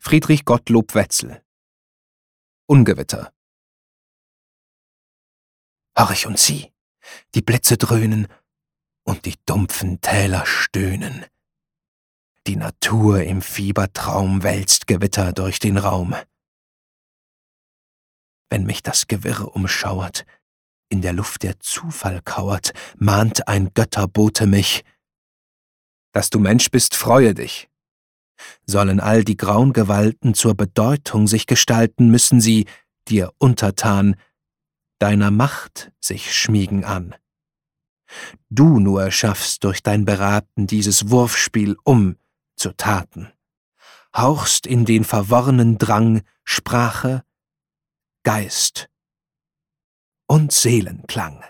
Friedrich Gottlob Wetzel Ungewitter Horch und sieh, die Blitze dröhnen und die dumpfen Täler stöhnen. Die Natur im Fiebertraum wälzt Gewitter durch den Raum. Wenn mich das Gewirr umschauert, in der Luft der Zufall kauert, mahnt ein Götterbote mich. Dass du Mensch bist, freue dich. Sollen all die grauen Gewalten zur Bedeutung sich gestalten, müssen sie, dir untertan, deiner Macht sich schmiegen an. Du nur schaffst durch dein Beraten dieses Wurfspiel um zu Taten, hauchst in den verworrenen Drang Sprache, Geist und Seelenklang.